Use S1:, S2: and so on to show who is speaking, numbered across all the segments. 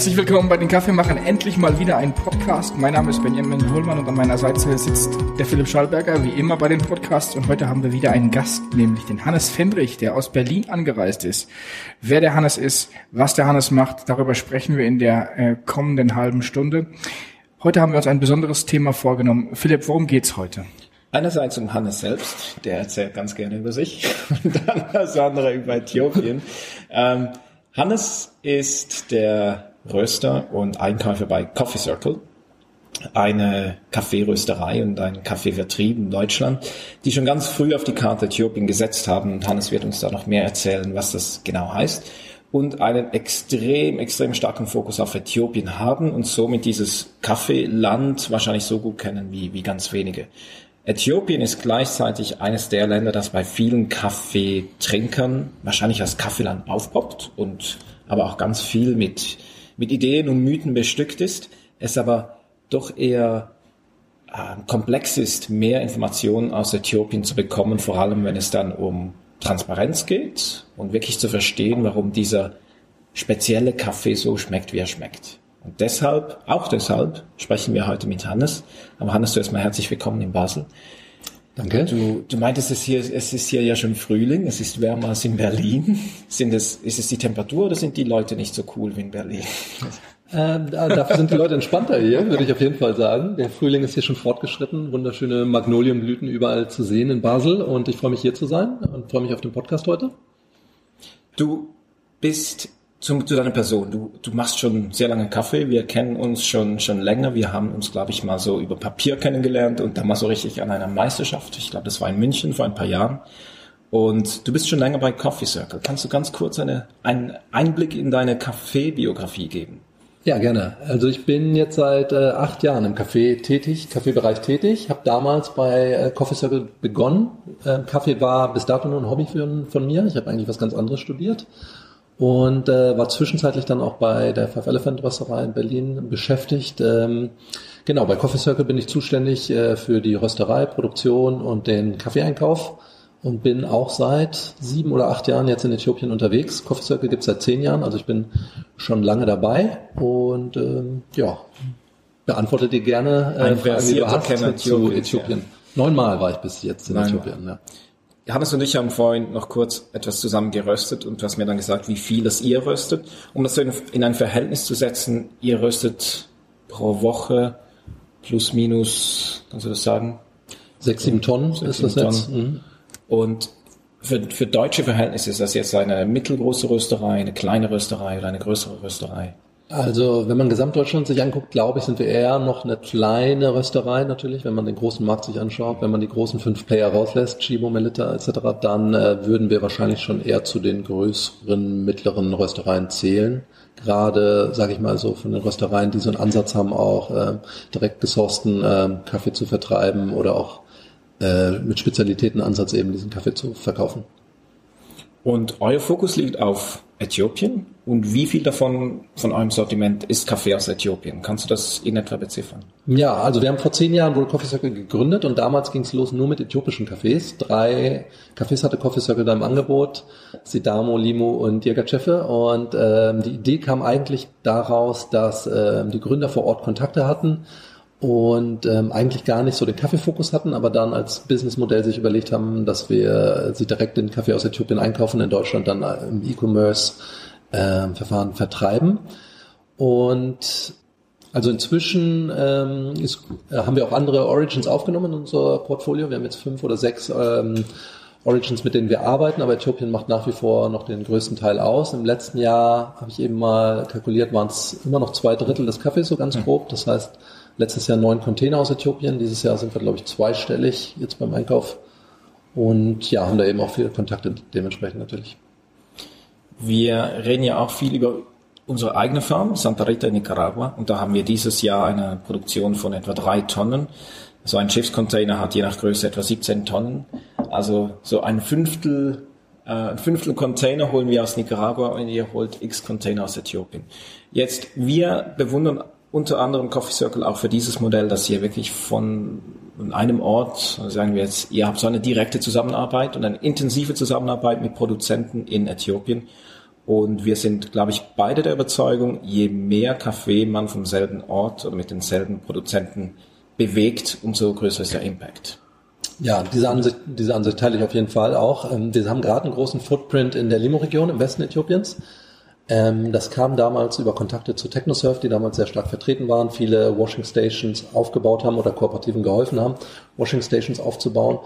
S1: Herzlich willkommen bei den Kaffeemachern. Endlich mal wieder ein Podcast. Mein Name ist Benjamin Hohlmann und an meiner Seite sitzt der Philipp Schallberger, wie immer bei den Podcasts. Und heute haben wir wieder einen Gast, nämlich den Hannes Fendrich, der aus Berlin angereist ist. Wer der Hannes ist, was der Hannes macht, darüber sprechen wir in der äh, kommenden halben Stunde. Heute haben wir uns ein besonderes Thema vorgenommen. Philipp, worum geht's heute?
S2: Einerseits um Hannes selbst, der erzählt ganz gerne über sich, und dann das andere über Äthiopien. Ähm, Hannes ist der Röster und Einkäufer bei Coffee Circle, eine Kaffeerösterei und ein Kaffeevertrieb in Deutschland, die schon ganz früh auf die Karte Äthiopien gesetzt haben. Hannes wird uns da noch mehr erzählen, was das genau heißt. Und einen extrem, extrem starken Fokus auf Äthiopien haben und somit dieses Kaffeeland wahrscheinlich so gut kennen wie, wie ganz wenige. Äthiopien ist gleichzeitig eines der Länder, das bei vielen Kaffeetrinkern wahrscheinlich als Kaffeeland aufpoppt und aber auch ganz viel mit, mit Ideen und Mythen bestückt ist, es aber doch eher äh, komplex ist, mehr Informationen aus Äthiopien zu bekommen, vor allem wenn es dann um Transparenz geht und wirklich zu verstehen, warum dieser spezielle Kaffee so schmeckt, wie er schmeckt. Und deshalb, auch deshalb, sprechen wir heute mit Hannes. Aber Hannes, du erstmal herzlich willkommen in Basel. Danke. Du, du meintest es hier, es ist hier ja schon Frühling, es ist wärmer als in Berlin. Sind es, ist es die Temperatur oder sind die Leute nicht so cool wie in Berlin?
S3: Ähm, dafür sind die Leute entspannter hier, würde ich auf jeden Fall sagen. Der Frühling ist hier schon fortgeschritten, wunderschöne Magnolienblüten überall zu sehen in Basel und ich freue mich hier zu sein und freue mich auf den Podcast heute.
S2: Du bist zu, zu deiner Person. Du, du machst schon sehr lange Kaffee. Wir kennen uns schon, schon länger. Wir haben uns, glaube ich, mal so über Papier kennengelernt und dann mal so richtig an einer Meisterschaft. Ich glaube, das war in München vor ein paar Jahren. Und du bist schon länger bei Coffee Circle. Kannst du ganz kurz eine, einen Einblick in deine Kaffeebiografie geben?
S3: Ja, gerne. Also ich bin jetzt seit äh, acht Jahren im Kaffee tätig, Kaffeebereich tätig. Habe damals bei äh, Coffee Circle begonnen. Äh, Kaffee war bis dato nur ein Hobby für, von mir. Ich habe eigentlich was ganz anderes studiert und äh, war zwischenzeitlich dann auch bei der Five Elephant Rösterei in Berlin beschäftigt. Ähm, genau, bei Coffee Circle bin ich zuständig äh, für die Rösterei, Produktion und den Kaffeeeinkauf und bin auch seit sieben oder acht Jahren jetzt in Äthiopien unterwegs. Coffee Circle gibt es seit zehn Jahren, also ich bin schon lange dabei und ähm, ja, beantworte dir gerne
S2: äh, Fragen, die du hast
S3: zu Äthiopien. Ja. Neunmal war ich bis jetzt in
S2: Nein.
S3: Äthiopien. Ja.
S2: Hannes und ich haben vorhin noch kurz etwas zusammen geröstet und du hast mir dann gesagt, wie viel das ihr röstet. Um das in, in ein Verhältnis zu setzen, ihr röstet pro Woche plus minus, kannst du das sagen?
S3: Sechs, sieben Tonnen Sechs, ist das jetzt. Mhm.
S2: Und für, für deutsche Verhältnisse ist das jetzt eine mittelgroße Rösterei, eine kleine Rösterei oder eine größere Rösterei?
S3: Also wenn man Gesamtdeutschland sich anguckt, glaube ich, sind wir eher noch eine kleine Rösterei natürlich, wenn man den großen Markt sich anschaut. Wenn man die großen fünf Player rauslässt, Chibo, Melita etc., dann äh, würden wir wahrscheinlich schon eher zu den größeren, mittleren Röstereien zählen. Gerade, sage ich mal so, von den Röstereien, die so einen Ansatz haben, auch äh, direkt gesourcten äh, Kaffee zu vertreiben oder auch äh, mit Spezialitätenansatz eben diesen Kaffee zu verkaufen.
S2: Und euer Fokus liegt auf Äthiopien? Und wie viel davon von eurem Sortiment ist Kaffee aus Äthiopien? Kannst du das in etwa beziffern?
S3: Ja, also wir haben vor zehn Jahren wohl Coffee Circle gegründet und damals ging es los nur mit äthiopischen Kaffees. Drei Kaffees hatte Coffee Circle da im Angebot, Sidamo, Limo und Dirgachefe. Und ähm, die Idee kam eigentlich daraus, dass ähm, die Gründer vor Ort Kontakte hatten und ähm, eigentlich gar nicht so den Kaffeefokus hatten, aber dann als Businessmodell sich überlegt haben, dass wir sie direkt den Kaffee aus Äthiopien einkaufen, in Deutschland dann im E-Commerce-Verfahren ähm, vertreiben. Und also inzwischen ähm, ist, äh, haben wir auch andere Origins aufgenommen in unser Portfolio. Wir haben jetzt fünf oder sechs ähm, Origins, mit denen wir arbeiten, aber Äthiopien macht nach wie vor noch den größten Teil aus. Im letzten Jahr habe ich eben mal kalkuliert, waren es immer noch zwei Drittel des Kaffees, so ganz hm. grob. Das heißt, letztes Jahr neun Container aus Äthiopien. Dieses Jahr sind wir, glaube ich, zweistellig jetzt beim Einkauf. Und ja, haben da eben auch viele Kontakte dementsprechend natürlich.
S2: Wir reden ja auch viel über unsere eigene Farm, Santa Rita in Nicaragua. Und da haben wir dieses Jahr eine Produktion von etwa drei Tonnen. So ein Schiffscontainer hat je nach Größe etwa 17 Tonnen. Also so ein Fünftel, äh, ein Fünftel Container holen wir aus Nicaragua und ihr holt x Container aus Äthiopien. Jetzt, wir bewundern unter anderem Coffee Circle auch für dieses Modell, dass ihr wirklich von einem Ort, sagen wir jetzt, ihr habt so eine direkte Zusammenarbeit und eine intensive Zusammenarbeit mit Produzenten in Äthiopien Und wir sind, glaube ich, beide der Überzeugung, je mehr Kaffee man vom selben Ort oder mit denselben Produzenten bewegt, umso größer ist der Impact.
S3: Ja, diese Ansicht, diese Ansicht teile ich auf jeden Fall auch. Ähm, wir haben gerade einen großen Footprint in der Limo-Region im Westen Äthiopiens. Ähm, das kam damals über Kontakte zu TechnoSurf, die damals sehr stark vertreten waren, viele Washing Stations aufgebaut haben oder Kooperativen geholfen haben, Washing Stations aufzubauen.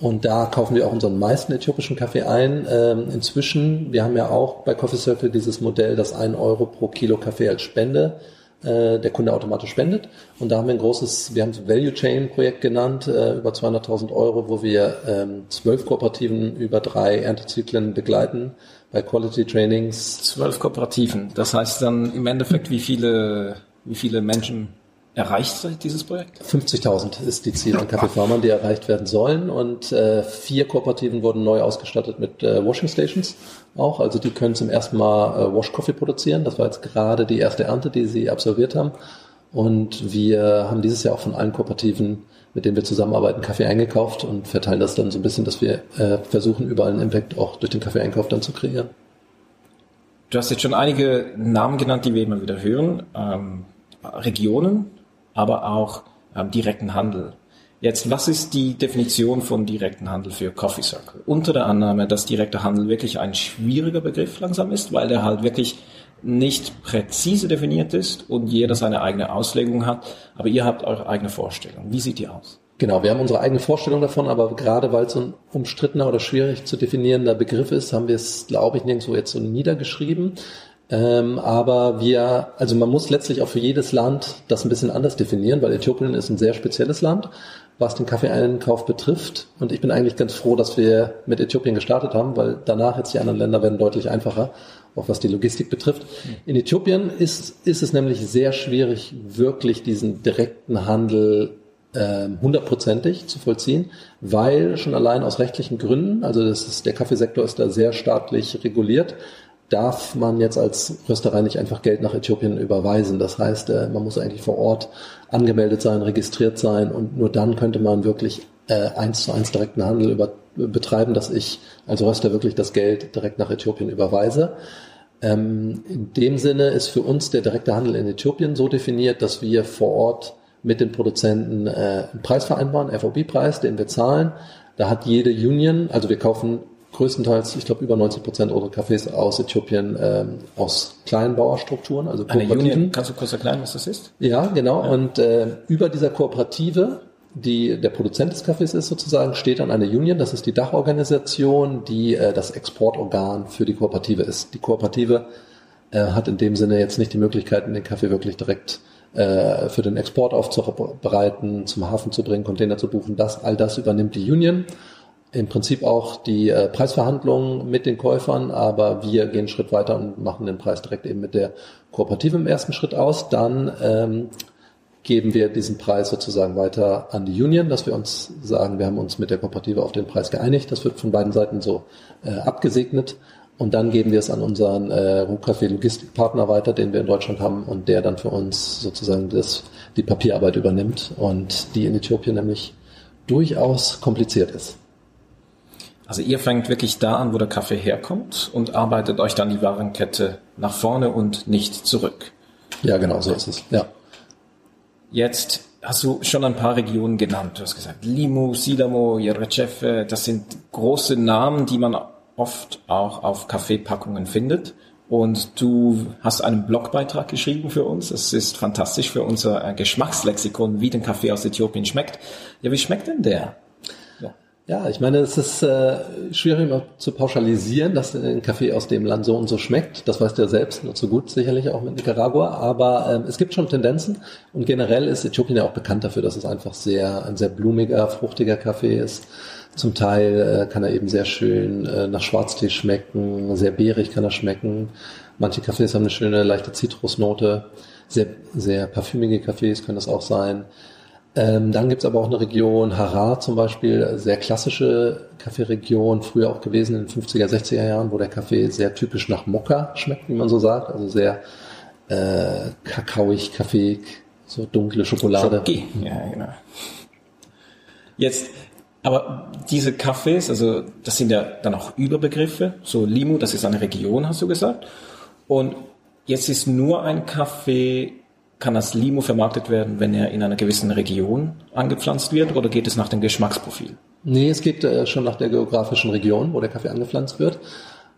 S3: Und da kaufen wir auch unseren meisten äthiopischen Kaffee ein. Ähm, inzwischen, wir haben ja auch bei Coffee Circle dieses Modell, das ein Euro pro Kilo Kaffee als Spende äh, der Kunde automatisch spendet. Und da haben wir ein großes, wir haben es Value Chain Projekt genannt, äh, über 200.000 Euro, wo wir ähm, zwölf Kooperativen über drei Erntezyklen begleiten bei Quality Trainings.
S2: Zwölf Kooperativen. Das heißt dann im Endeffekt, wie viele, wie viele Menschen erreicht dieses Projekt?
S3: 50.000 ist die Ziel an Kaffeefarmern, die erreicht werden sollen. Und äh, vier Kooperativen wurden neu ausgestattet mit äh, Washing Stations auch. Also die können zum ersten Mal äh, Wash Coffee produzieren. Das war jetzt gerade die erste Ernte, die sie absolviert haben. Und wir haben dieses Jahr auch von allen Kooperativen, mit denen wir zusammenarbeiten, Kaffee eingekauft und verteilen das dann so ein bisschen, dass wir äh, versuchen, überall einen Impact auch durch den Kaffeeeinkauf dann zu kreieren.
S2: Du hast jetzt schon einige Namen genannt, die wir immer wieder hören. Ähm, Regionen, aber auch ähm, direkten Handel. Jetzt, was ist die Definition von direkten Handel für Coffee Circle? Unter der Annahme, dass direkter Handel wirklich ein schwieriger Begriff langsam ist, weil der halt wirklich nicht präzise definiert ist und jeder seine eigene Auslegung hat, aber ihr habt eure eigene Vorstellung. Wie sieht die aus?
S3: Genau, wir haben unsere eigene Vorstellung davon, aber gerade weil es so ein umstrittener oder schwierig zu definierender Begriff ist, haben wir es, glaube ich, nirgendwo jetzt so niedergeschrieben. Ähm, aber wir, also man muss letztlich auch für jedes Land das ein bisschen anders definieren, weil Äthiopien ist ein sehr spezielles Land, was den Kaffeeeinkauf betrifft. Und ich bin eigentlich ganz froh, dass wir mit Äthiopien gestartet haben, weil danach jetzt die anderen Länder werden deutlich einfacher, auch was die Logistik betrifft. In Äthiopien ist, ist es nämlich sehr schwierig, wirklich diesen direkten Handel ähm, hundertprozentig zu vollziehen, weil schon allein aus rechtlichen Gründen, also das ist, der Kaffeesektor ist da sehr staatlich reguliert, darf man jetzt als Rösterei nicht einfach Geld nach Äthiopien überweisen. Das heißt, äh, man muss eigentlich vor Ort angemeldet sein, registriert sein und nur dann könnte man wirklich äh, eins zu eins direkten Handel über, betreiben, dass ich als Röster wirklich das Geld direkt nach Äthiopien überweise. Ähm, in dem Sinne ist für uns der direkte Handel in Äthiopien so definiert, dass wir vor Ort mit den Produzenten äh, einen Preis vereinbaren, FOB-Preis, den wir zahlen. Da hat jede Union, also wir kaufen größtenteils, ich glaube über 90 Prozent unserer Cafés aus Äthiopien ähm, aus Kleinbauerstrukturen, also
S2: Eine Union, kannst du kurz erklären, was das ist?
S3: Ja, genau. Ja. Und äh, über dieser Kooperative, die der Produzent des Kaffees ist sozusagen, steht dann eine Union. Das ist die Dachorganisation, die äh, das Exportorgan für die Kooperative ist. Die Kooperative äh, hat in dem Sinne jetzt nicht die Möglichkeiten, den Kaffee wirklich direkt äh, für den Export aufzubereiten, zum Hafen zu bringen, Container zu buchen. Das, all das übernimmt die Union im Prinzip auch die äh, Preisverhandlungen mit den Käufern, aber wir gehen einen Schritt weiter und machen den Preis direkt eben mit der Kooperative im ersten Schritt aus. Dann ähm, geben wir diesen Preis sozusagen weiter an die Union, dass wir uns sagen, wir haben uns mit der Kooperative auf den Preis geeinigt. Das wird von beiden Seiten so äh, abgesegnet. Und dann geben wir es an unseren äh, Ruhcafé Logistikpartner weiter, den wir in Deutschland haben und der dann für uns sozusagen das, die Papierarbeit übernimmt und die in Äthiopien nämlich durchaus kompliziert ist.
S2: Also ihr fängt wirklich da an, wo der Kaffee herkommt und arbeitet euch dann die Warenkette nach vorne und nicht zurück.
S3: Ja, genau, so ist es. Ja.
S2: Jetzt hast du schon ein paar Regionen genannt. Du hast gesagt, Limu, Sidamo, Yerecefe, das sind große Namen, die man oft auch auf Kaffeepackungen findet. Und du hast einen Blogbeitrag geschrieben für uns. Das ist fantastisch für unser Geschmackslexikon, wie der Kaffee aus Äthiopien schmeckt. Ja, wie schmeckt denn der?
S3: Ja, ich meine, es ist äh, schwierig immer zu pauschalisieren, dass ein Kaffee aus dem Land so und so schmeckt. Das weißt du ja selbst nur zu gut, sicherlich auch mit Nicaragua. Aber ähm, es gibt schon Tendenzen und generell ist Äthiopien ja auch bekannt dafür, dass es einfach sehr ein sehr blumiger, fruchtiger Kaffee ist. Zum Teil äh, kann er eben sehr schön äh, nach Schwarztee schmecken, sehr beerig kann er schmecken. Manche Kaffees haben eine schöne leichte Zitrusnote. Sehr, sehr parfümige Kaffees können das auch sein. Ähm, dann gibt's aber auch eine Region, Harar zum Beispiel, sehr klassische Kaffeeregion, früher auch gewesen in den 50er, 60er Jahren, wo der Kaffee sehr typisch nach Mokka schmeckt, wie man so sagt, also sehr äh, kakaoig, kaffeeig, so dunkle Schokolade.
S2: Schoki. Ja, genau. Jetzt, Aber diese Cafés, also das sind ja dann auch Überbegriffe. So Limo, das ist eine Region, hast du gesagt. Und jetzt ist nur ein Kaffee, kann als Limo vermarktet werden, wenn er in einer gewissen Region angepflanzt wird, oder geht es nach dem Geschmacksprofil?
S3: Nee, es geht äh, schon nach der geografischen Region, wo der Kaffee angepflanzt wird.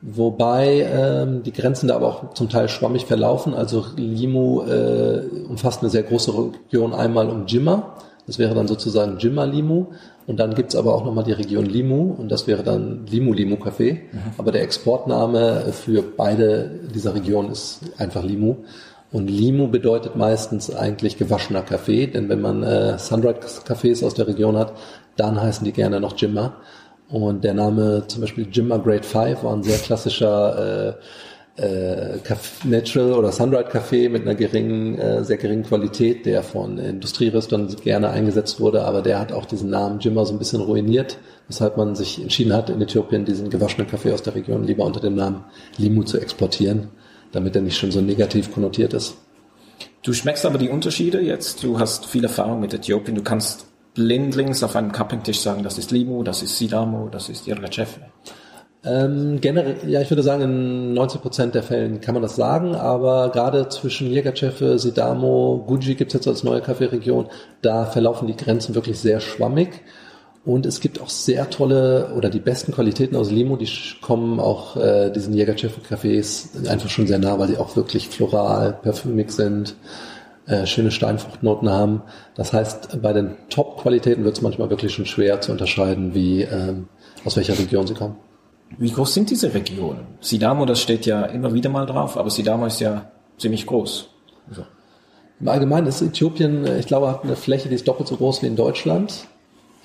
S3: Wobei ähm, die Grenzen da aber auch zum Teil schwammig verlaufen. Also Limo äh, umfasst eine sehr große Region einmal um Jimma. Das wäre dann sozusagen Jimma Limu. Und dann gibt's aber auch nochmal die Region Limu und das wäre dann Limu Limu Kaffee. Mhm. Aber der Exportname für beide dieser Regionen ist einfach Limu. Und Limu bedeutet meistens eigentlich gewaschener Kaffee, denn wenn man äh, Sunrise Cafés aus der Region hat, dann heißen die gerne noch Jimma. Und der Name zum Beispiel Jimma Grade 5 war ein sehr klassischer äh, äh, Natural oder Sunrise Kaffee mit einer geringen, äh, sehr geringen Qualität, der von Industrieröstern gerne eingesetzt wurde, aber der hat auch diesen Namen Jimma so ein bisschen ruiniert, weshalb man sich entschieden hat, in Äthiopien diesen gewaschenen Kaffee aus der Region lieber unter dem Namen Limu zu exportieren, damit er nicht schon so negativ konnotiert ist.
S2: Du schmeckst aber die Unterschiede jetzt. Du hast viel Erfahrung mit Äthiopien. Du kannst blindlings auf einem Cupping-Tisch sagen, das ist Limo, das ist Sidamo, das ist Irgachev?
S3: Ähm, generell, ja, ich würde sagen, in 90 Prozent der Fällen kann man das sagen, aber gerade zwischen Jägerchefe, Sidamo, Guji gibt es jetzt als neue Kaffeeregion, da verlaufen die Grenzen wirklich sehr schwammig. Und es gibt auch sehr tolle oder die besten Qualitäten aus Limo, die kommen auch äh, diesen Jägerchefe-Cafés einfach schon sehr nah, weil die auch wirklich floral, parfümig sind äh, schöne Steinfruchtnoten haben. Das heißt, bei den Top-Qualitäten wird es manchmal wirklich schon schwer zu unterscheiden, wie ähm, aus welcher Region sie kommen.
S2: Wie groß sind diese Regionen? Sidamo, das steht ja immer wieder mal drauf, aber Sidamo ist ja ziemlich groß.
S3: So. Im Allgemeinen ist Äthiopien, äh, ich glaube, hat eine Fläche, die ist doppelt so groß wie in Deutschland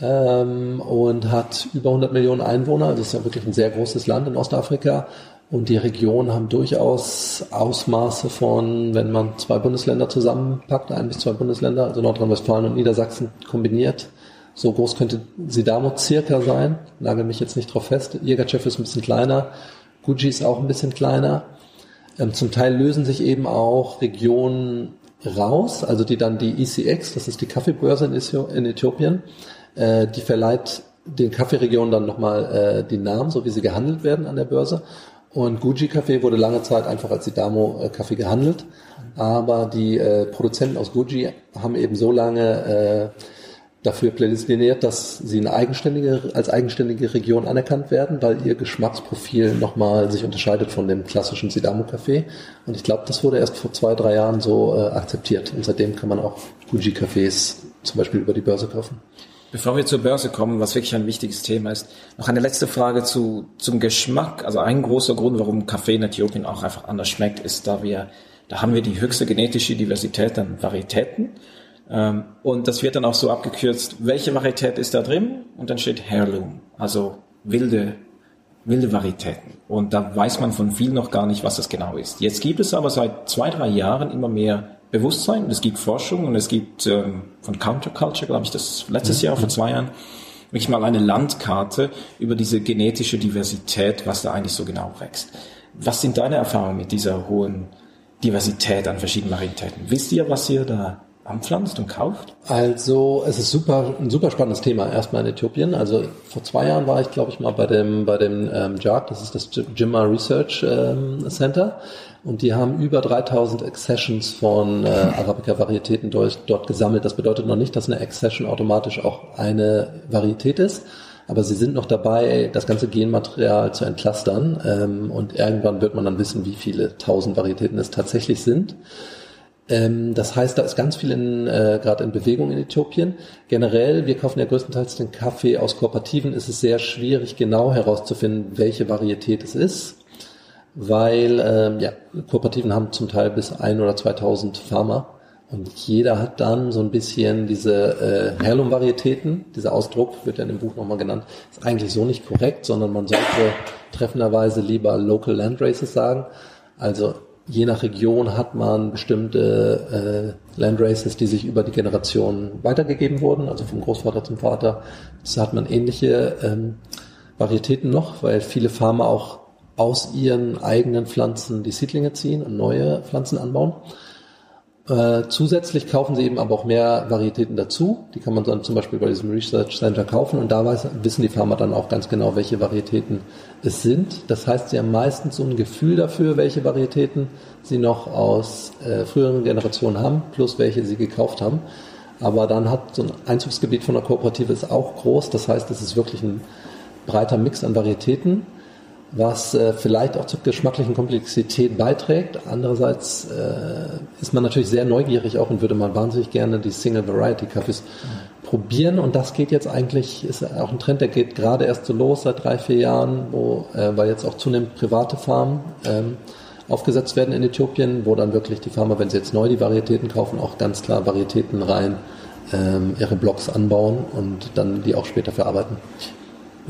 S3: ähm, und hat über 100 Millionen Einwohner. Das ist ja wirklich ein sehr großes Land in Ostafrika und die Regionen haben durchaus Ausmaße von, wenn man zwei Bundesländer zusammenpackt, ein bis zwei Bundesländer, also Nordrhein-Westfalen und Niedersachsen kombiniert. So groß könnte Sidamo circa sein. Nagel mich jetzt nicht drauf fest. Jägerchev ist ein bisschen kleiner. Guji ist auch ein bisschen kleiner. Ähm, zum Teil lösen sich eben auch Regionen raus, also die dann die ECX, das ist die Kaffeebörse in Äthiopien, äh, die verleiht den Kaffeeregionen dann nochmal äh, die Namen, so wie sie gehandelt werden an der Börse. Und Gucci Kaffee wurde lange Zeit einfach als Sidamo äh, Kaffee gehandelt. Aber die äh, Produzenten aus Gucci haben eben so lange äh, dafür plädiert, dass sie eine eigenständige, als eigenständige Region anerkannt werden, weil ihr Geschmacksprofil nochmal sich unterscheidet von dem klassischen Sidamo Kaffee. Und ich glaube, das wurde erst vor zwei, drei Jahren so äh, akzeptiert. Und seitdem kann man auch Gucci Cafés zum Beispiel über die Börse kaufen.
S2: Bevor wir zur Börse kommen, was wirklich ein wichtiges Thema ist, noch eine letzte Frage zu, zum Geschmack. Also ein großer Grund, warum Kaffee in Äthiopien auch einfach anders schmeckt, ist, da wir, da haben wir die höchste genetische Diversität an Varietäten. Ähm, und das wird dann auch so abgekürzt, welche Varietät ist da drin? Und dann steht Heirloom, also wilde, wilde Varietäten. Und da weiß man von vielen noch gar nicht, was das genau ist. Jetzt gibt es aber seit zwei, drei Jahren immer mehr Bewusstsein, es gibt Forschung und es gibt ähm, von Counterculture, glaube ich, das letztes Jahr, vor zwei Jahren, wirklich mal eine Landkarte über diese genetische Diversität, was da eigentlich so genau wächst. Was sind deine Erfahrungen mit dieser hohen Diversität an verschiedenen Varietäten? Wisst ihr, was ihr da anpflanzt und kauft?
S3: Also es ist super ein super spannendes Thema erstmal in Äthiopien. Also vor zwei Jahren war ich, glaube ich, mal bei dem bei dem ähm, JARC, das ist das Jimma Research ähm, Center, und die haben über 3000 Accessions von äh, Arabica-Varietäten dort, gesammelt. Das bedeutet noch nicht, dass eine Accession automatisch auch eine Varietät ist, aber sie sind noch dabei, das ganze Genmaterial zu entlastern ähm, und irgendwann wird man dann wissen, wie viele tausend Varietäten es tatsächlich sind. Ähm, das heißt, da ist ganz viel in, äh, gerade in Bewegung in Äthiopien. Generell, wir kaufen ja größtenteils den Kaffee aus Kooperativen, ist es sehr schwierig, genau herauszufinden, welche Varietät es ist, weil ähm, ja, Kooperativen haben zum Teil bis ein oder 2000 Farmer und jeder hat dann so ein bisschen diese äh, Heirloom-Varietäten. Dieser Ausdruck wird ja in dem Buch nochmal genannt. Ist eigentlich so nicht korrekt, sondern man sollte treffenderweise lieber Local Land Races sagen. Also je nach Region hat man bestimmte äh, Landraces, die sich über die Generationen weitergegeben wurden, also vom Großvater zum Vater. Das hat man ähnliche ähm, Varietäten noch, weil viele Farmer auch aus ihren eigenen Pflanzen die Siedlinge ziehen und neue Pflanzen anbauen. Äh, zusätzlich kaufen sie eben aber auch mehr Varietäten dazu. Die kann man dann zum Beispiel bei diesem Research Center kaufen und da weiß, wissen die Farmer dann auch ganz genau, welche Varietäten es sind. Das heißt, sie haben meistens so ein Gefühl dafür, welche Varietäten sie noch aus äh, früheren Generationen haben, plus welche sie gekauft haben. Aber dann hat so ein Einzugsgebiet von der Kooperative ist auch groß. Das heißt, es ist wirklich ein breiter Mix an Varietäten was äh, vielleicht auch zur geschmacklichen Komplexität beiträgt. Andererseits äh, ist man natürlich sehr neugierig auch und würde man wahnsinnig gerne die Single Variety Kaffees mhm. probieren. Und das geht jetzt eigentlich, ist auch ein Trend, der geht gerade erst so los seit drei, vier Jahren, wo, äh, weil jetzt auch zunehmend private Farmen ähm, aufgesetzt werden in Äthiopien, wo dann wirklich die Farmer, wenn sie jetzt neu die Varietäten kaufen, auch ganz klar Varietäten rein ähm, ihre Blocks anbauen und dann die auch später verarbeiten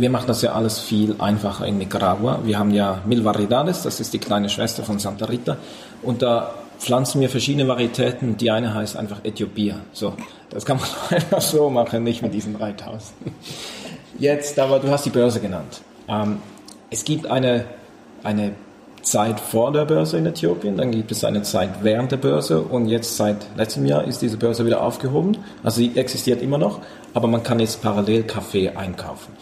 S2: wir machen das ja alles viel einfacher in Nicaragua. Wir haben ja Mil Variedades, das ist die kleine Schwester von Santa Rita. Und da pflanzen wir verschiedene Varietäten. Die eine heißt einfach Äthiopia. So, das kann man einfach so machen, nicht mit diesen 3000. Jetzt, aber du hast die Börse genannt. Ähm, es gibt eine, eine Zeit vor der Börse in Äthiopien, dann gibt es eine Zeit während der Börse und jetzt seit letztem Jahr ist diese Börse wieder aufgehoben. Also sie existiert immer noch, aber man kann jetzt parallel Kaffee einkaufen.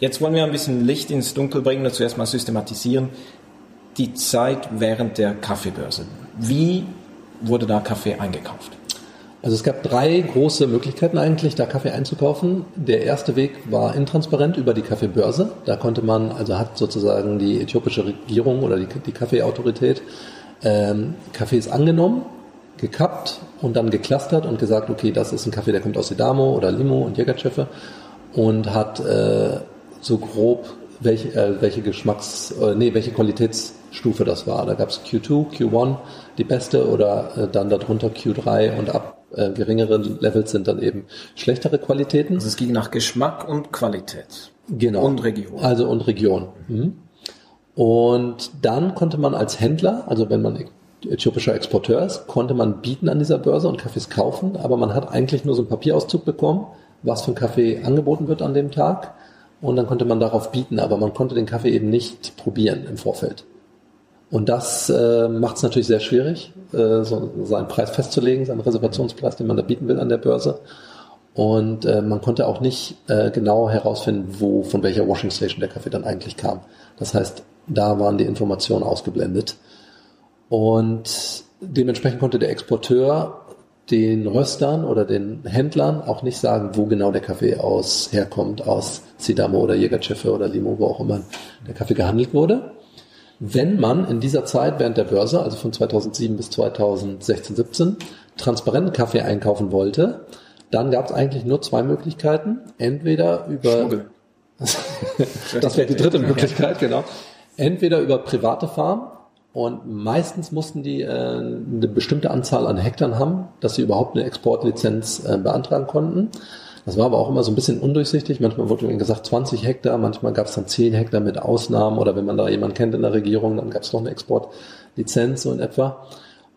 S2: Jetzt wollen wir ein bisschen Licht ins Dunkel bringen und zuerst mal systematisieren. Die Zeit während der Kaffeebörse. Wie wurde da Kaffee eingekauft?
S3: Also es gab drei große Möglichkeiten eigentlich, da Kaffee einzukaufen. Der erste Weg war intransparent über die Kaffeebörse. Da konnte man, also hat sozusagen die äthiopische Regierung oder die, die Kaffeeautorität ähm, Kaffees angenommen, gekappt und dann geclustert und gesagt, okay, das ist ein Kaffee, der kommt aus Sidamo oder Limo und Jägerchefe und hat äh, so grob, welche, äh, welche Geschmacks, äh, nee, welche Qualitätsstufe das war. Da gab es Q2, Q1, die beste oder äh, dann darunter Q3 und ab äh, geringere Levels sind dann eben schlechtere Qualitäten.
S2: Also es ging nach Geschmack und Qualität.
S3: Genau.
S2: Und Region.
S3: Also und Region. Mhm. Und dann konnte man als Händler, also wenn man äthiopischer Exporteur ist, konnte man bieten an dieser Börse und Kaffees kaufen, aber man hat eigentlich nur so einen Papierauszug bekommen, was für ein Kaffee angeboten wird an dem Tag und dann konnte man darauf bieten, aber man konnte den Kaffee eben nicht probieren im Vorfeld. Und das äh, macht es natürlich sehr schwierig, äh, so seinen Preis festzulegen, seinen Reservationspreis, den man da bieten will an der Börse. Und äh, man konnte auch nicht äh, genau herausfinden, wo von welcher Washing Station der Kaffee dann eigentlich kam. Das heißt, da waren die Informationen ausgeblendet. Und dementsprechend konnte der Exporteur den Röstern oder den Händlern auch nicht sagen, wo genau der Kaffee aus herkommt, aus Sidamo oder Jägerchefe oder Limo, wo auch immer der Kaffee gehandelt wurde. Wenn man in dieser Zeit während der Börse, also von 2007 bis 2016, 17, transparenten Kaffee einkaufen wollte, dann gab es eigentlich nur zwei Möglichkeiten. Entweder über... das wäre die dritte Möglichkeit, genau. Entweder über private Farmen, und meistens mussten die äh, eine bestimmte Anzahl an Hektar haben, dass sie überhaupt eine Exportlizenz äh, beantragen konnten. Das war aber auch immer so ein bisschen undurchsichtig. Manchmal wurde ihnen gesagt 20 Hektar, manchmal gab es dann 10 Hektar mit Ausnahmen oder wenn man da jemanden kennt in der Regierung, dann gab es noch eine Exportlizenz so in etwa.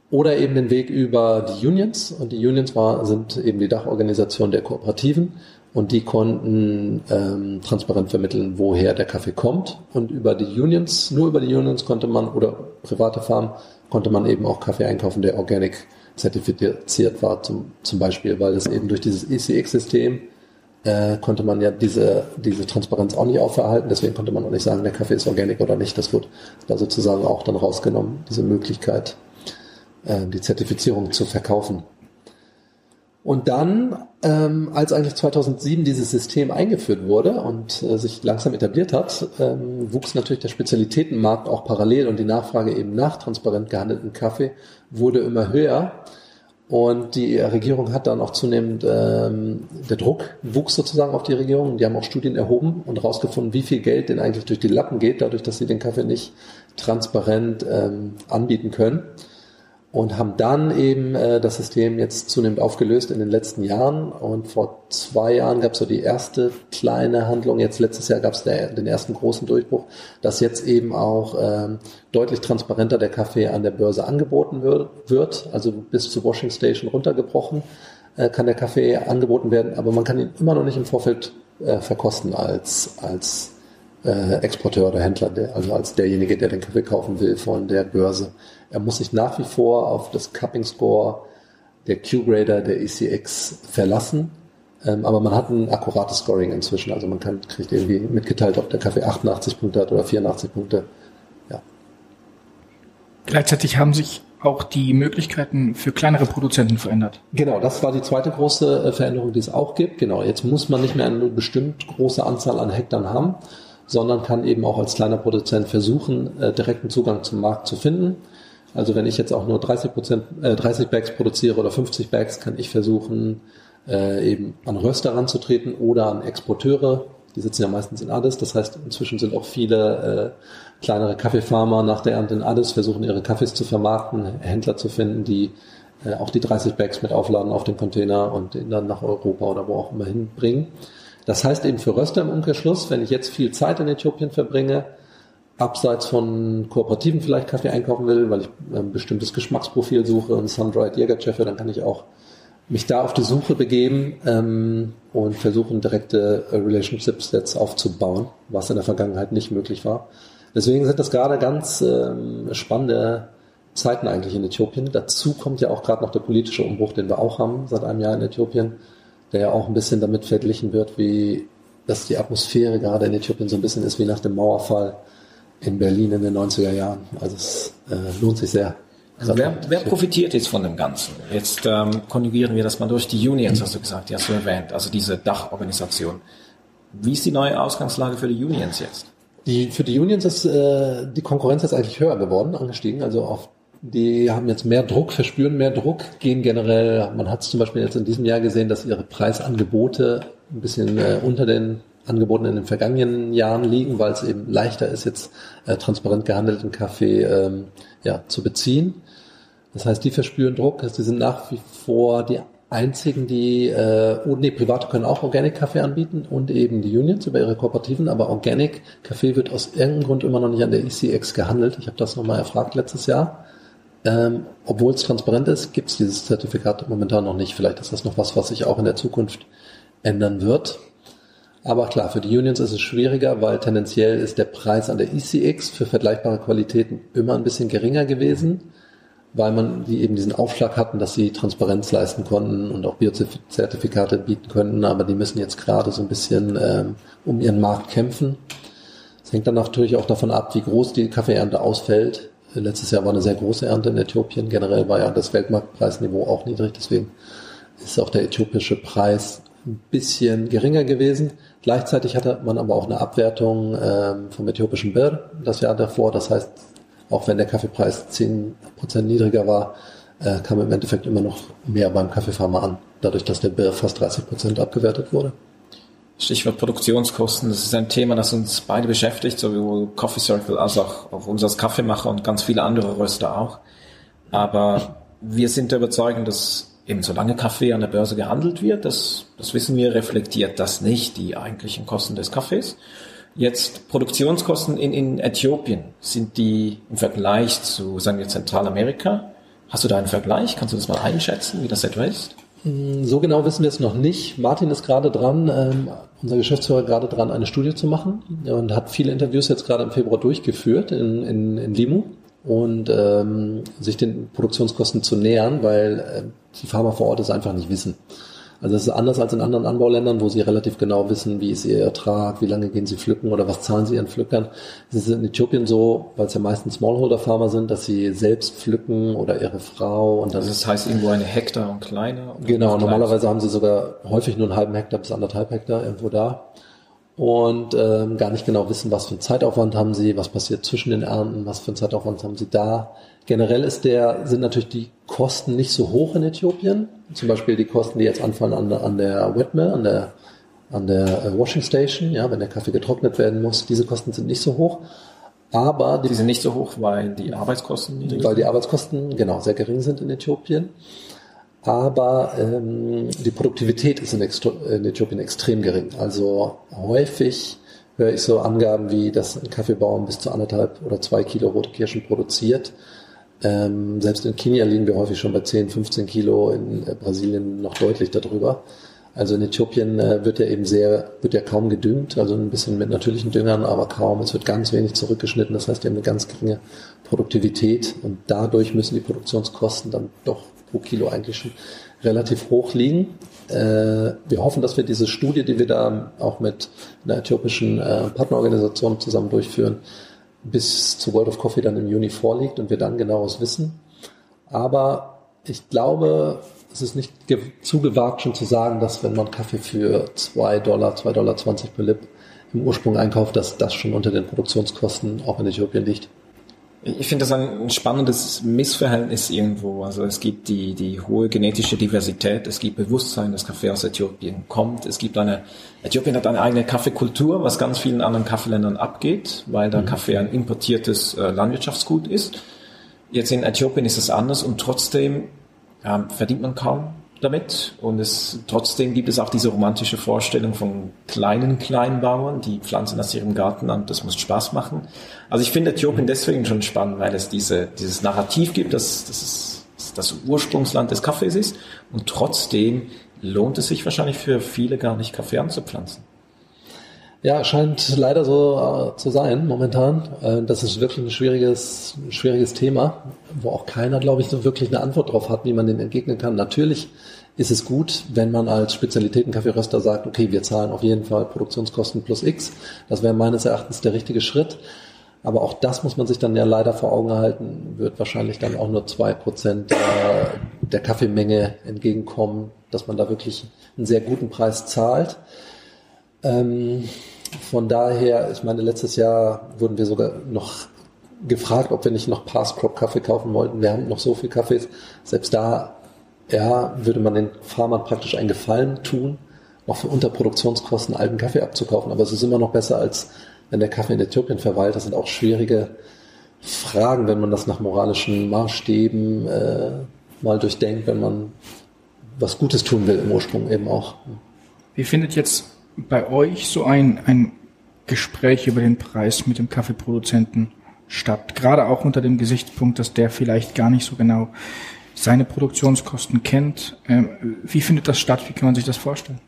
S3: Oder eben den Weg über die Unions. Und die Unions war, sind eben die Dachorganisation der Kooperativen und die konnten ähm, transparent vermitteln, woher der Kaffee kommt. Und über die Unions, nur über die Unions konnte man, oder private Farmen, konnte man eben auch Kaffee einkaufen, der organic zertifiziert war, zum, zum Beispiel, weil es eben durch dieses ECX-System äh, konnte man ja diese, diese Transparenz auch nicht auferhalten, deswegen konnte man auch nicht sagen, der Kaffee ist organic oder nicht. Das wurde da sozusagen auch dann rausgenommen, diese Möglichkeit, äh, die Zertifizierung zu verkaufen. Und dann, ähm, als eigentlich 2007 dieses System eingeführt wurde und äh, sich langsam etabliert hat, ähm, wuchs natürlich der Spezialitätenmarkt auch parallel und die Nachfrage eben nach transparent gehandelten Kaffee wurde immer höher. Und die Regierung hat dann auch zunehmend, ähm, der Druck wuchs sozusagen auf die Regierung. Die haben auch Studien erhoben und herausgefunden, wie viel Geld denn eigentlich durch die Lappen geht, dadurch, dass sie den Kaffee nicht transparent ähm, anbieten können und haben dann eben äh, das System jetzt zunehmend aufgelöst in den letzten Jahren. Und vor zwei Jahren gab es so die erste kleine Handlung. Jetzt letztes Jahr gab es den ersten großen Durchbruch, dass jetzt eben auch ähm, deutlich transparenter der Kaffee an der Börse angeboten wird, also bis zur Washing Station runtergebrochen äh, kann der Kaffee angeboten werden, aber man kann ihn immer noch nicht im Vorfeld äh, verkosten als als äh, Exporteur oder Händler, der, also als derjenige, der den Kaffee kaufen will von der Börse. Er muss sich nach wie vor auf das Cupping Score der Q-Grader der ECX verlassen. Ähm, aber man hat ein akkurates Scoring inzwischen. Also man kann, kriegt irgendwie mitgeteilt, ob der Kaffee 88 Punkte hat oder 84 Punkte. Ja.
S1: Gleichzeitig haben sich auch die Möglichkeiten für kleinere Produzenten verändert.
S3: Genau, das war die zweite große äh, Veränderung, die es auch gibt. Genau, jetzt muss man nicht mehr eine bestimmt große Anzahl an Hektar haben, sondern kann eben auch als kleiner Produzent versuchen, äh, direkten Zugang zum Markt zu finden. Also wenn ich jetzt auch nur 30 Prozent, äh, 30 Bags produziere oder 50 Bags, kann ich versuchen, äh, eben an Röster ranzutreten oder an Exporteure. Die sitzen ja meistens in Addis. Das heißt, inzwischen sind auch viele äh, kleinere Kaffeefarmer nach der Ernte in Addis, versuchen ihre Kaffees zu vermarkten, Händler zu finden, die äh, auch die 30 Bags mit aufladen auf den Container und den dann nach Europa oder wo auch immer hinbringen. Das heißt eben für Röster im Umkehrschluss, wenn ich jetzt viel Zeit in Äthiopien verbringe, abseits von Kooperativen vielleicht Kaffee einkaufen will, weil ich ein bestimmtes Geschmacksprofil suche, ein Sun-Dried Jägercheffe, dann kann ich auch mich da auf die Suche begeben ähm, und versuchen, direkte Relationship-Sets aufzubauen, was in der Vergangenheit nicht möglich war. Deswegen sind das gerade ganz ähm, spannende Zeiten eigentlich in Äthiopien. Dazu kommt ja auch gerade noch der politische Umbruch, den wir auch haben seit einem Jahr in Äthiopien, der ja auch ein bisschen damit verglichen wird, wie dass die Atmosphäre gerade in Äthiopien so ein bisschen ist wie nach dem Mauerfall in Berlin in den 90er Jahren. Also es äh, lohnt sich sehr.
S2: Also wer, wer profitiert jetzt von dem Ganzen? Jetzt ähm, konjugieren wir das mal durch die Unions, hast du gesagt, die hast du erwähnt, also diese Dachorganisation. Wie ist die neue Ausgangslage für die Unions jetzt?
S3: Die, für die Unions ist äh, die Konkurrenz jetzt eigentlich höher geworden, angestiegen. Also auf die haben jetzt mehr Druck, verspüren mehr Druck, gehen generell, man hat es zum Beispiel jetzt in diesem Jahr gesehen, dass ihre Preisangebote ein bisschen äh, unter den Angeboten in den vergangenen Jahren liegen, weil es eben leichter ist, jetzt äh, transparent gehandelten Kaffee ähm, ja, zu beziehen. Das heißt, die verspüren Druck. Sie sind nach wie vor die einzigen, die, äh, und nee, Private können auch Organic-Kaffee anbieten und eben die Unions über ihre Kooperativen, aber Organic-Kaffee wird aus irgendeinem Grund immer noch nicht an der ECX gehandelt. Ich habe das nochmal erfragt letztes Jahr. Ähm, Obwohl es transparent ist, gibt es dieses Zertifikat momentan noch nicht. Vielleicht ist das noch was, was sich auch in der Zukunft ändern wird. Aber klar, für die Unions ist es schwieriger, weil tendenziell ist der Preis an der ECX für vergleichbare Qualitäten immer ein bisschen geringer gewesen, weil man die eben diesen Aufschlag hatten, dass sie Transparenz leisten konnten und auch Biozertifikate bieten könnten, aber die müssen jetzt gerade so ein bisschen ähm, um ihren Markt kämpfen. Es hängt dann natürlich auch davon ab, wie groß die Kaffeeernte ausfällt. Letztes Jahr war eine sehr große Ernte in Äthiopien. Generell war ja das Weltmarktpreisniveau auch niedrig, deswegen ist auch der äthiopische Preis ein bisschen geringer gewesen. Gleichzeitig hatte man aber auch eine Abwertung ähm, vom äthiopischen Bir das Jahr davor. Das heißt, auch wenn der Kaffeepreis 10% niedriger war, äh, kam im Endeffekt immer noch mehr beim Kaffeefarmer an, dadurch, dass der Bir fast 30% abgewertet wurde.
S2: Stichwort Produktionskosten, das ist ein Thema, das uns beide beschäftigt, sowohl Coffee Circle als auch, auch uns als Kaffeemacher und ganz viele andere Röster auch. Aber wir sind der Überzeugung, dass eben solange Kaffee an der Börse gehandelt wird, das, das wissen wir, reflektiert das nicht die eigentlichen Kosten des Kaffees. Jetzt Produktionskosten in, in Äthiopien, sind die im Vergleich zu, sagen wir, Zentralamerika? Hast du da einen Vergleich? Kannst du das mal einschätzen, wie das etwa ist?
S3: Hm, so genau wissen wir es noch nicht. Martin ist gerade dran, ähm, unser Geschäftsführer gerade dran, eine Studie zu machen und hat viele Interviews jetzt gerade im Februar durchgeführt in, in, in Limu und ähm, sich den Produktionskosten zu nähern, weil äh, die Farmer vor Ort es einfach nicht wissen. Also es ist anders als in anderen Anbauländern, wo sie relativ genau wissen, wie ist ihr Ertrag, wie lange gehen sie pflücken oder was zahlen sie ihren Pflückern. Es ist in Äthiopien so, weil es ja meistens Smallholder-Farmer sind, dass sie selbst pflücken oder ihre Frau und dann.
S2: Also das heißt irgendwo eine Hektar und kleiner.
S3: Genau, normalerweise haben sie sogar häufig nur einen halben Hektar bis anderthalb Hektar irgendwo da und ähm, gar nicht genau wissen, was für einen Zeitaufwand haben sie, was passiert zwischen den Ernten, was für einen Zeitaufwand haben sie da. Generell ist der, sind natürlich die Kosten nicht so hoch in Äthiopien. Zum Beispiel die Kosten, die jetzt anfallen an, an der Wetmill, an der, an der äh, Washing Station, ja, wenn der Kaffee getrocknet werden muss. Diese Kosten sind nicht so hoch. Aber
S2: die, die sind nicht so hoch, weil die Arbeitskosten
S3: niedrig Weil die Arbeitskosten, genau, sehr gering sind in Äthiopien aber ähm, die Produktivität ist in, in, Äthiopien extrem gering. Also häufig höre ich so Angaben wie, dass ein Kaffeebaum bis zu anderthalb oder zwei Kilo rote Kirschen produziert. Ähm, selbst in Kenia liegen wir häufig schon bei 10, 15 Kilo, in äh, Brasilien noch deutlich darüber. Also in Äthiopien äh, wird ja eben sehr, wird ja kaum gedüngt, also ein bisschen mit natürlichen Düngern, aber kaum. Es wird ganz wenig zurückgeschnitten. Das heißt, die haben eine ganz geringe Produktivität und dadurch müssen die Produktionskosten dann doch pro Kilo eigentlich schon relativ hoch liegen. Äh, wir hoffen, dass wir diese Studie, die wir da auch mit einer äthiopischen äh, Partnerorganisation zusammen durchführen, bis zu World of Coffee dann im Juni vorliegt und wir dann genaues wissen. Aber ich glaube, es ist nicht zu gewagt schon zu sagen, dass wenn man Kaffee für zwei Dollar, zwei Dollar zwanzig per Lip im Ursprung einkauft, dass das schon unter den Produktionskosten auch in Äthiopien liegt.
S2: Ich finde das ein spannendes Missverhältnis irgendwo. Also es gibt die, die hohe genetische Diversität, es gibt Bewusstsein, dass Kaffee aus Äthiopien kommt. Es gibt eine, Äthiopien hat eine eigene Kaffeekultur, was ganz vielen anderen Kaffeeländern abgeht, weil der mhm. Kaffee ein importiertes äh, Landwirtschaftsgut ist. Jetzt in Äthiopien ist es anders und trotzdem ja, verdient man kaum damit. Und es, trotzdem gibt es auch diese romantische Vorstellung von kleinen Kleinbauern, die pflanzen aus ihrem Garten an, das muss Spaß machen. Also ich finde Äthiopien deswegen schon spannend, weil es diese, dieses Narrativ gibt, dass, dass es das Ursprungsland des Kaffees ist und trotzdem lohnt es sich wahrscheinlich für viele gar nicht Kaffee anzupflanzen.
S3: Ja, scheint leider so äh, zu sein momentan. Äh, das ist wirklich ein schwieriges, ein schwieriges Thema, wo auch keiner, glaube ich, so wirklich eine Antwort drauf hat, wie man den entgegnen kann. Natürlich ist es gut, wenn man als Spezialitäten-Kaffeeröster sagt, okay, wir zahlen auf jeden Fall Produktionskosten plus X. Das wäre meines Erachtens der richtige Schritt. Aber auch das muss man sich dann ja leider vor Augen halten, wird wahrscheinlich dann auch nur zwei Prozent der, der Kaffeemenge entgegenkommen, dass man da wirklich einen sehr guten Preis zahlt. Ähm, von daher, ich meine, letztes Jahr wurden wir sogar noch gefragt, ob wir nicht noch Pass-Crop-Kaffee kaufen wollten. Wir haben noch so viel Kaffees. Selbst da, ja, würde man den Farmern praktisch einen Gefallen tun, noch für Unterproduktionskosten alten Kaffee abzukaufen. Aber es ist immer noch besser, als wenn der Kaffee in Äthiopien verweilt. Das sind auch schwierige Fragen, wenn man das nach moralischen Maßstäben äh, mal durchdenkt, wenn man was Gutes tun will im Ursprung eben auch.
S1: Wie findet jetzt bei euch so ein, ein Gespräch über den Preis mit dem Kaffeeproduzenten statt? Gerade auch unter dem Gesichtspunkt, dass der vielleicht gar nicht so genau seine Produktionskosten kennt. Ähm, wie findet das statt? Wie kann man sich das vorstellen?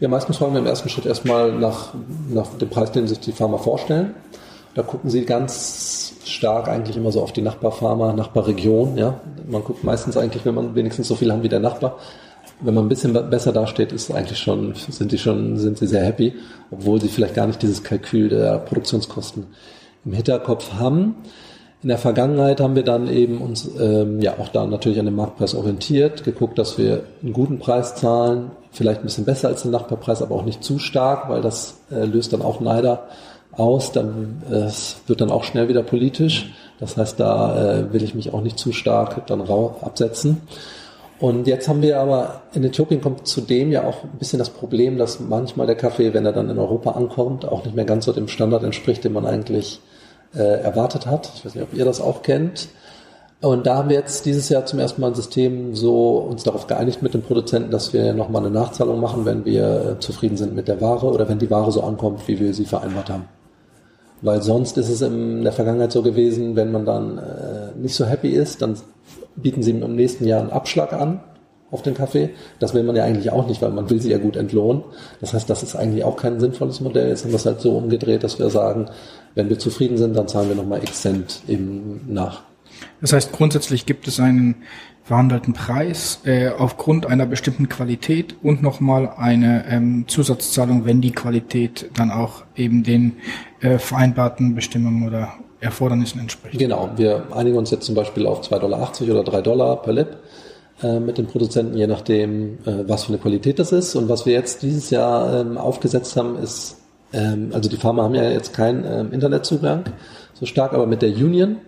S3: Ja, meistens fragen wir im ersten Schritt erstmal nach, nach dem Preis, den sich die Pharma vorstellen. Da gucken sie ganz stark eigentlich immer so auf die Nachbarpharma, Nachbarregion. Ja, man guckt meistens eigentlich, wenn man wenigstens so viel haben wie der Nachbar, wenn man ein bisschen besser dasteht, ist eigentlich schon, sind die schon, sind sie sehr happy, obwohl sie vielleicht gar nicht dieses Kalkül der Produktionskosten im Hinterkopf haben. In der Vergangenheit haben wir dann eben uns ähm, ja auch da natürlich an dem Marktpreis orientiert, geguckt, dass wir einen guten Preis zahlen, vielleicht ein bisschen besser als den Nachbarpreis, aber auch nicht zu stark, weil das äh, löst dann auch Neider aus. Dann äh, es wird dann auch schnell wieder politisch. Das heißt, da äh, will ich mich auch nicht zu stark dann absetzen. Und jetzt haben wir aber, in Äthiopien kommt zudem ja auch ein bisschen das Problem, dass manchmal der Kaffee, wenn er dann in Europa ankommt, auch nicht mehr ganz so dem Standard entspricht, den man eigentlich äh, erwartet hat. Ich weiß nicht, ob ihr das auch kennt. Und da haben wir jetzt dieses Jahr zum ersten Mal ein System so uns darauf geeinigt mit dem Produzenten, dass wir nochmal eine Nachzahlung machen, wenn wir äh, zufrieden sind mit der Ware oder wenn die Ware so ankommt, wie wir sie vereinbart haben. Weil sonst ist es in der Vergangenheit so gewesen, wenn man dann äh, nicht so happy ist, dann bieten sie im nächsten Jahr einen Abschlag an auf den Kaffee. Das will man ja eigentlich auch nicht, weil man will sie ja gut entlohnen. Das heißt, das ist eigentlich auch kein sinnvolles Modell. Jetzt haben wir es halt so umgedreht, dass wir sagen, wenn wir zufrieden sind, dann zahlen wir nochmal X Cent eben nach.
S1: Das heißt, grundsätzlich gibt es einen verhandelten Preis äh, aufgrund einer bestimmten Qualität und nochmal eine ähm, Zusatzzahlung, wenn die Qualität dann auch eben den äh, vereinbarten Bestimmungen oder Erfordernissen entspricht.
S3: Genau, wir einigen uns jetzt zum Beispiel auf 2,80 Dollar oder 3 Dollar per Lip äh, mit den Produzenten, je nachdem, äh, was für eine Qualität das ist. Und was wir jetzt dieses Jahr ähm, aufgesetzt haben, ist, ähm, also die Pharma haben ja jetzt keinen ähm, Internetzugang so stark, aber mit der Union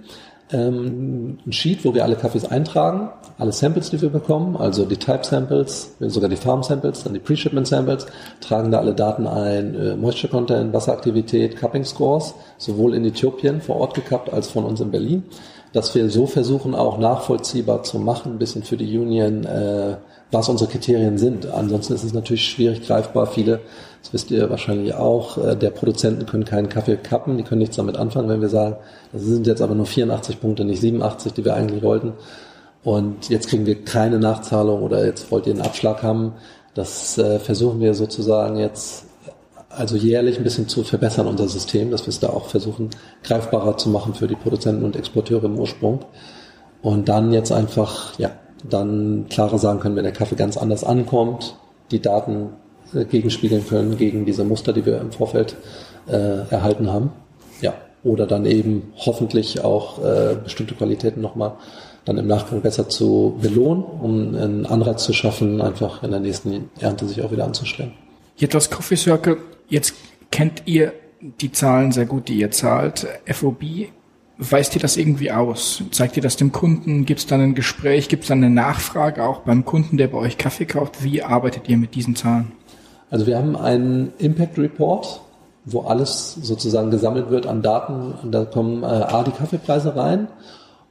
S3: ähm, ein Sheet, wo wir alle Kaffees eintragen, alle Samples, die wir bekommen, also die Type-Samples, sogar die Farm-Samples, dann die Pre-Shipment-Samples, tragen da alle Daten ein, äh, Moisture-Content, Wasseraktivität, Cupping-Scores, sowohl in Äthiopien vor Ort gekappt als von uns in Berlin, dass wir so versuchen, auch nachvollziehbar zu machen, ein bisschen für die Union, äh, was unsere Kriterien sind. Ansonsten ist es natürlich schwierig greifbar. Viele, das wisst ihr wahrscheinlich auch, äh, der Produzenten können keinen Kaffee kappen, die können nichts damit anfangen, wenn wir sagen, das sind jetzt aber nur 84 Punkte, nicht 87, die wir eigentlich wollten. Und jetzt kriegen wir keine Nachzahlung oder jetzt wollt ihr einen Abschlag haben. Das äh, versuchen wir sozusagen jetzt also jährlich ein bisschen zu verbessern, unser System, dass wir es da auch versuchen, greifbarer zu machen für die Produzenten und Exporteure im Ursprung. Und dann jetzt einfach, ja, dann klarer sagen können, wenn der Kaffee ganz anders ankommt, die Daten äh, gegenspiegeln können gegen diese Muster, die wir im Vorfeld äh, erhalten haben. Ja, oder dann eben hoffentlich auch äh, bestimmte Qualitäten nochmal dann im Nachgang besser zu belohnen, um einen Anreiz zu schaffen, einfach in der nächsten Ernte sich auch wieder anzustrengen.
S1: Jetzt aus Coffee Circle, jetzt kennt ihr die Zahlen sehr gut, die ihr zahlt. FOB, weist ihr das irgendwie aus? Zeigt ihr das dem Kunden? Gibt es dann ein Gespräch? Gibt es dann eine Nachfrage auch beim Kunden, der bei euch Kaffee kauft? Wie arbeitet ihr mit diesen Zahlen?
S3: Also wir haben einen Impact Report, wo alles sozusagen gesammelt wird an Daten. Und da kommen äh, A, die Kaffeepreise rein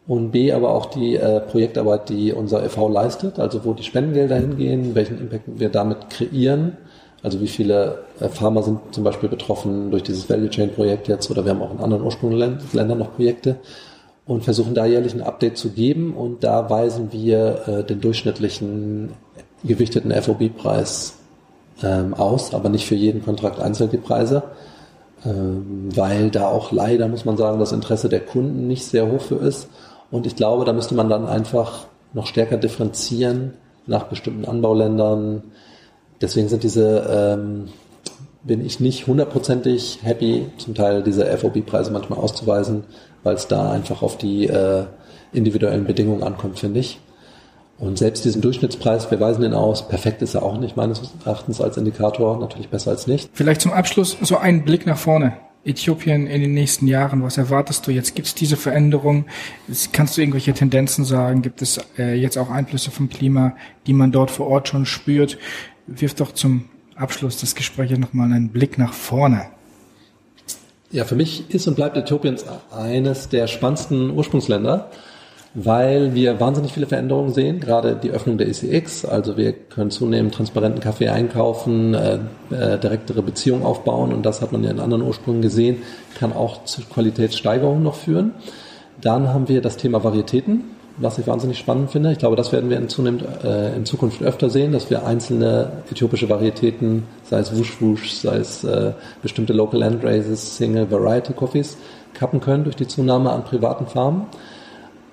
S3: und B, aber auch die äh, Projektarbeit, die unser e.V. leistet, also wo die Spendengelder hingehen, welchen Impact wir damit kreieren also wie viele äh, Farmer sind zum Beispiel betroffen durch dieses Value Chain Projekt jetzt oder wir haben auch in anderen Ursprungsländern noch Projekte und versuchen da jährlich ein Update zu geben und da weisen wir äh, den durchschnittlichen gewichteten FOB-Preis ähm, aus, aber nicht für jeden Kontrakt einzeln die Preise, ähm, weil da auch leider, muss man sagen, das Interesse der Kunden nicht sehr hoch für ist und ich glaube, da müsste man dann einfach noch stärker differenzieren nach bestimmten Anbauländern, deswegen sind diese, ähm, bin ich nicht hundertprozentig happy, zum Teil diese FOB-Preise manchmal auszuweisen, weil es da einfach auf die äh, individuellen Bedingungen ankommt, finde ich. Und selbst diesen Durchschnittspreis, wir weisen den aus, perfekt ist er auch nicht meines Erachtens als Indikator, natürlich besser als nicht.
S1: Vielleicht zum Abschluss so ein Blick nach vorne. Äthiopien in den nächsten Jahren, was erwartest du jetzt? Gibt es diese Veränderung? Kannst du irgendwelche Tendenzen sagen? Gibt es äh, jetzt auch Einflüsse vom Klima, die man dort vor Ort schon spürt? Wirf doch zum Abschluss des Gesprächs nochmal einen Blick nach vorne.
S3: Ja, für mich ist und bleibt Äthiopien eines der spannendsten Ursprungsländer, weil wir wahnsinnig viele Veränderungen sehen, gerade die Öffnung der ECX, also wir können zunehmend transparenten Kaffee einkaufen, äh, äh, direktere Beziehungen aufbauen und das hat man ja in anderen Ursprüngen gesehen, kann auch zu Qualitätssteigerungen noch führen. Dann haben wir das Thema Varietäten was ich wahnsinnig spannend finde. Ich glaube, das werden wir in, zunehmend, äh, in Zukunft öfter sehen, dass wir einzelne äthiopische Varietäten, sei es Wush Wush, sei es äh, bestimmte Local Land Races, Single Variety Coffees, kappen können durch die Zunahme an privaten Farmen.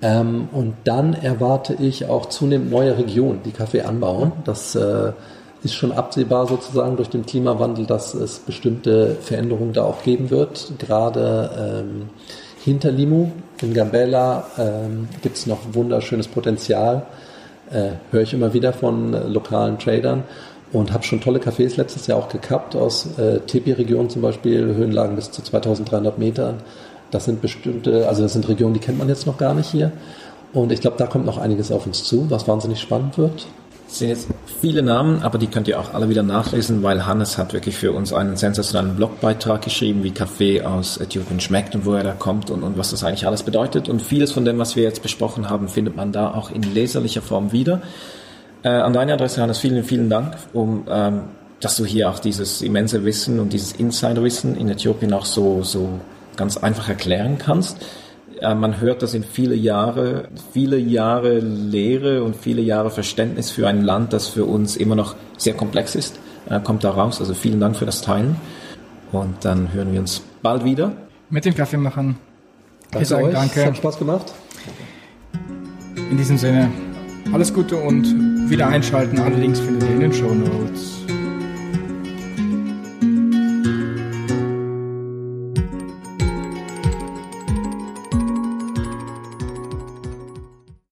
S3: Ähm, und dann erwarte ich auch zunehmend neue Regionen, die Kaffee anbauen. Das äh, ist schon absehbar sozusagen durch den Klimawandel, dass es bestimmte Veränderungen da auch geben wird. Gerade ähm, hinter Limu in Gambella ähm, gibt es noch wunderschönes Potenzial. Äh, Höre ich immer wieder von äh, lokalen Tradern und habe schon tolle Cafés letztes Jahr auch gekappt aus äh, Tepi-Regionen zum Beispiel, Höhenlagen bis zu 2300 Metern. Das sind bestimmte, also das sind Regionen, die kennt man jetzt noch gar nicht hier. Und ich glaube, da kommt noch einiges auf uns zu, was wahnsinnig spannend wird.
S2: Es sind jetzt viele Namen, aber die könnt ihr auch alle wieder nachlesen, weil Hannes hat wirklich für uns einen sensationellen Blogbeitrag geschrieben, wie Kaffee aus Äthiopien schmeckt und woher er kommt und, und was das eigentlich alles bedeutet. Und vieles von dem, was wir jetzt besprochen haben, findet man da auch in leserlicher Form wieder. Äh, an deine Adresse, Hannes, vielen, vielen Dank, um, ähm, dass du hier auch dieses immense Wissen und dieses Insiderwissen in Äthiopien auch so, so ganz einfach erklären kannst. Äh, man hört, das sind viele Jahre, viele Jahre Lehre und viele Jahre Verständnis für ein Land, das für uns immer noch sehr komplex ist, äh, kommt da raus. Also vielen Dank für das Teilen. Und dann hören wir uns bald wieder.
S1: Mit dem Kaffee machen.
S3: Danke sagen euch. Danke. Hat Spaß gemacht.
S1: In diesem Sinne, alles Gute und wieder einschalten. Alle Links findet ihr in den Show Notes.